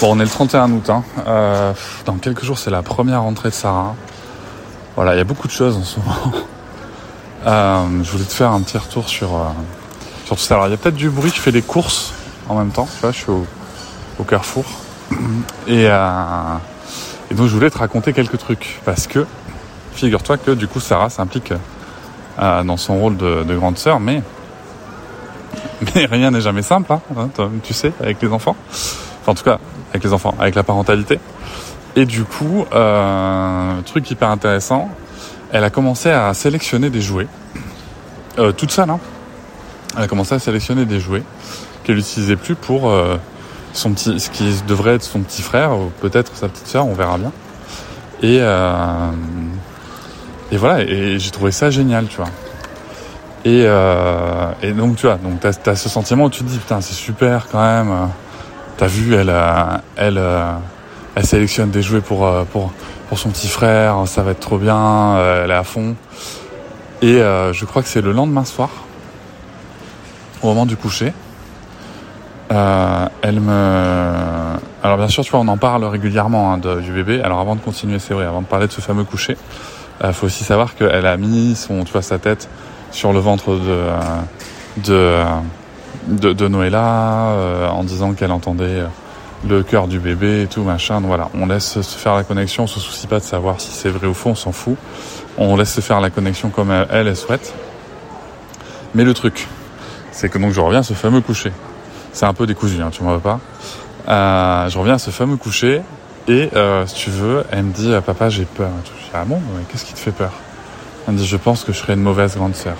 Bon, on est le 31 août. Hein. Euh, dans quelques jours, c'est la première rentrée de Sarah. Voilà, il y a beaucoup de choses en ce moment. Euh, je voulais te faire un petit retour sur, euh, sur tout ça. Alors, il y a peut-être du bruit. Je fais des courses en même temps. Tu vois, je suis au, au Carrefour. Et, euh, et donc, je voulais te raconter quelques trucs. Parce que, figure-toi que du coup, Sarah s'implique euh, dans son rôle de, de grande sœur. Mais, mais rien n'est jamais simple, hein, tu sais, avec les enfants. Enfin, en tout cas, avec les enfants, avec la parentalité. Et du coup, euh, truc hyper intéressant, elle a commencé à sélectionner des jouets, euh, toute seule. Hein. Elle a commencé à sélectionner des jouets qu'elle n'utilisait plus pour euh, son petit, ce qui devrait être son petit frère ou peut-être sa petite sœur, on verra bien. Et et voilà, et j'ai trouvé ça génial, tu vois. Et, et donc tu vois, donc t'as as ce sentiment où tu te dis putain c'est super quand même. T'as vu, elle, elle, elle sélectionne des jouets pour, pour, pour son petit frère, ça va être trop bien, elle est à fond. Et euh, je crois que c'est le lendemain soir, au moment du coucher, euh, elle me... Alors bien sûr, tu vois, on en parle régulièrement hein, du bébé. Alors avant de continuer, c'est vrai, avant de parler de ce fameux coucher, euh, faut aussi savoir qu'elle a mis son, tu vois, sa tête sur le ventre de... de de, de Noëlla euh, en disant qu'elle entendait le cœur du bébé et tout machin. Voilà, on laisse se faire la connexion, on se soucie pas de savoir si c'est vrai ou faux, on s'en fout. On laisse se faire la connexion comme elle, elle souhaite. Mais le truc, c'est que donc je reviens à ce fameux coucher. C'est un peu décousu, hein, tu m'en veux pas. Euh, je reviens à ce fameux coucher et euh, si tu veux, elle me dit papa j'ai peur. Je dis ah bon, qu'est-ce qui te fait peur? Elle me dit je pense que je serai une mauvaise grande sœur.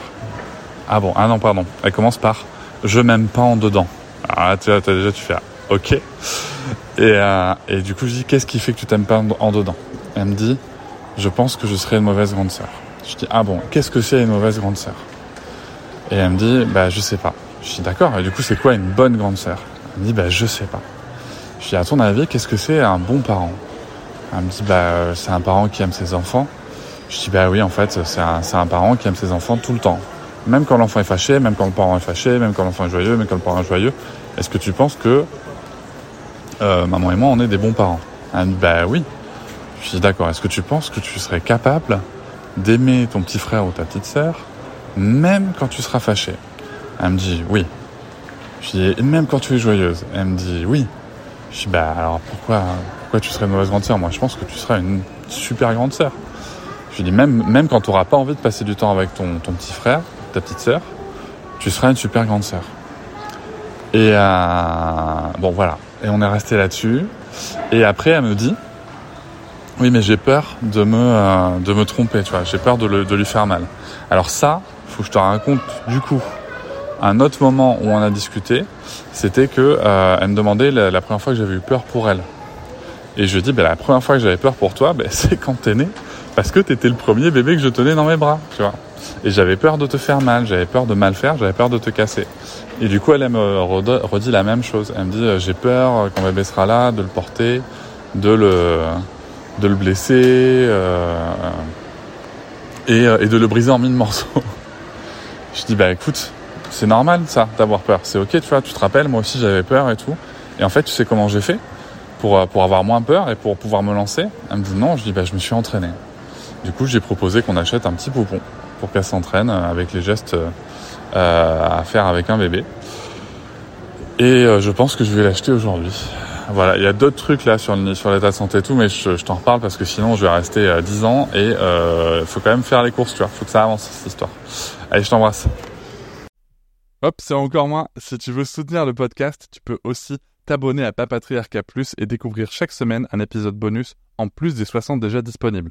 Ah bon, ah non pardon. Elle commence par je m'aime pas en dedans. Ah, tu vois, déjà, tu fais, ok. Et, euh, et du coup, je dis, qu'est-ce qui fait que tu t'aimes pas en dedans? Elle me dit, je pense que je serai une mauvaise grande sœur. Je dis, ah bon, qu'est-ce que c'est une mauvaise grande sœur? Et elle me dit, bah, je sais pas. Je dis, d'accord, et du coup, c'est quoi une bonne grande sœur? Elle me dit, bah, je sais pas. Je dis, à ton avis, qu'est-ce que c'est un bon parent? Elle me dit, bah, c'est un parent qui aime ses enfants. Je dis, bah oui, en fait, c'est un, un parent qui aime ses enfants tout le temps. Même quand l'enfant est fâché, même quand le parent est fâché, même quand l'enfant est joyeux, même quand le parent est joyeux, est-ce que tu penses que euh, maman et moi, on est des bons parents? Elle me dit, bah oui. Je dis, d'accord, est-ce que tu penses que tu serais capable d'aimer ton petit frère ou ta petite sœur, même quand tu seras fâché? Elle me dit, oui. Je dis, même quand tu es joyeuse? Elle me dit, oui. Je dis, bah alors pourquoi, pourquoi tu serais une mauvaise grande sœur? Moi, je pense que tu seras une super grande sœur. Je dis, même, même quand tu n'auras pas envie de passer du temps avec ton, ton petit frère, ta petite sœur, tu seras une super grande sœur. Et euh, bon voilà, et on est resté là-dessus. Et après, elle me dit, oui, mais j'ai peur de me euh, de me tromper, tu vois. J'ai peur de, le, de, lui faire mal. Alors ça, faut que je te raconte du coup un autre moment où on a discuté. C'était que euh, elle me demandait la, première fois que j'avais eu peur pour elle. Et je lui dis, ben, la première fois que j'avais peur pour toi, ben, c'est quand t'es né, parce que t'étais le premier bébé que je tenais dans mes bras, tu vois. Et j'avais peur de te faire mal, j'avais peur de mal faire, j'avais peur de te casser. Et du coup, elle, me redit la même chose. Elle me dit, euh, j'ai peur quand bébé sera là, de le porter, de le, de le blesser euh, et, et, de le briser en mille morceaux. je dis, bah écoute, c'est normal ça, d'avoir peur. C'est ok, tu vois, tu te rappelles, moi aussi j'avais peur et tout. Et en fait, tu sais comment j'ai fait pour, pour avoir moins peur et pour pouvoir me lancer? Elle me dit non, je dis, bah je me suis entraîné. Du coup, j'ai proposé qu'on achète un petit poupon pour qu'elle s'entraîne avec les gestes euh, à faire avec un bébé. Et euh, je pense que je vais l'acheter aujourd'hui. Voilà, il y a d'autres trucs là sur, sur l'état de santé et tout, mais je, t'en reparle parce que sinon je vais rester euh, 10 ans et il euh, faut quand même faire les courses, tu vois. Faut que ça avance cette histoire. Allez, je t'embrasse. Hop, c'est encore moins. Si tu veux soutenir le podcast, tu peux aussi t'abonner à Papatriarca Plus et découvrir chaque semaine un épisode bonus en plus des 60 déjà disponibles.